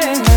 darling.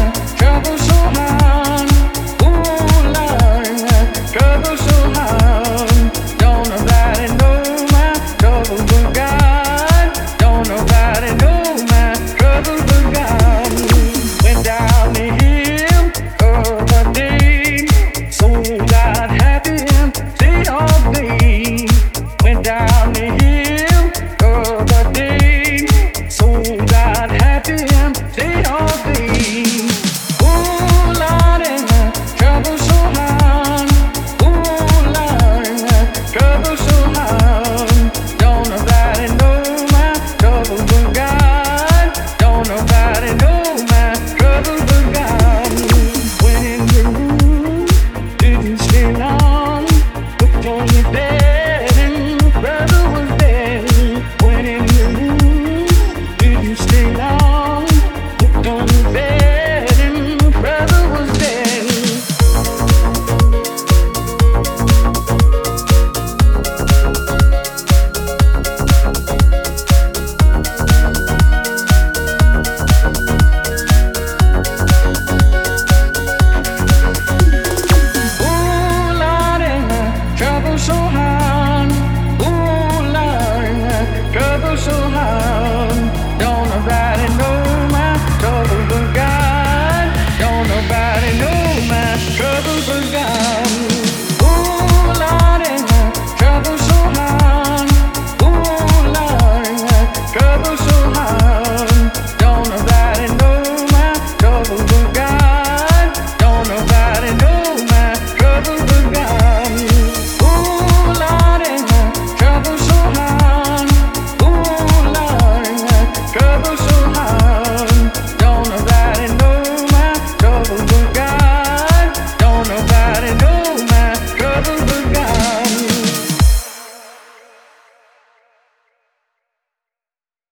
so high.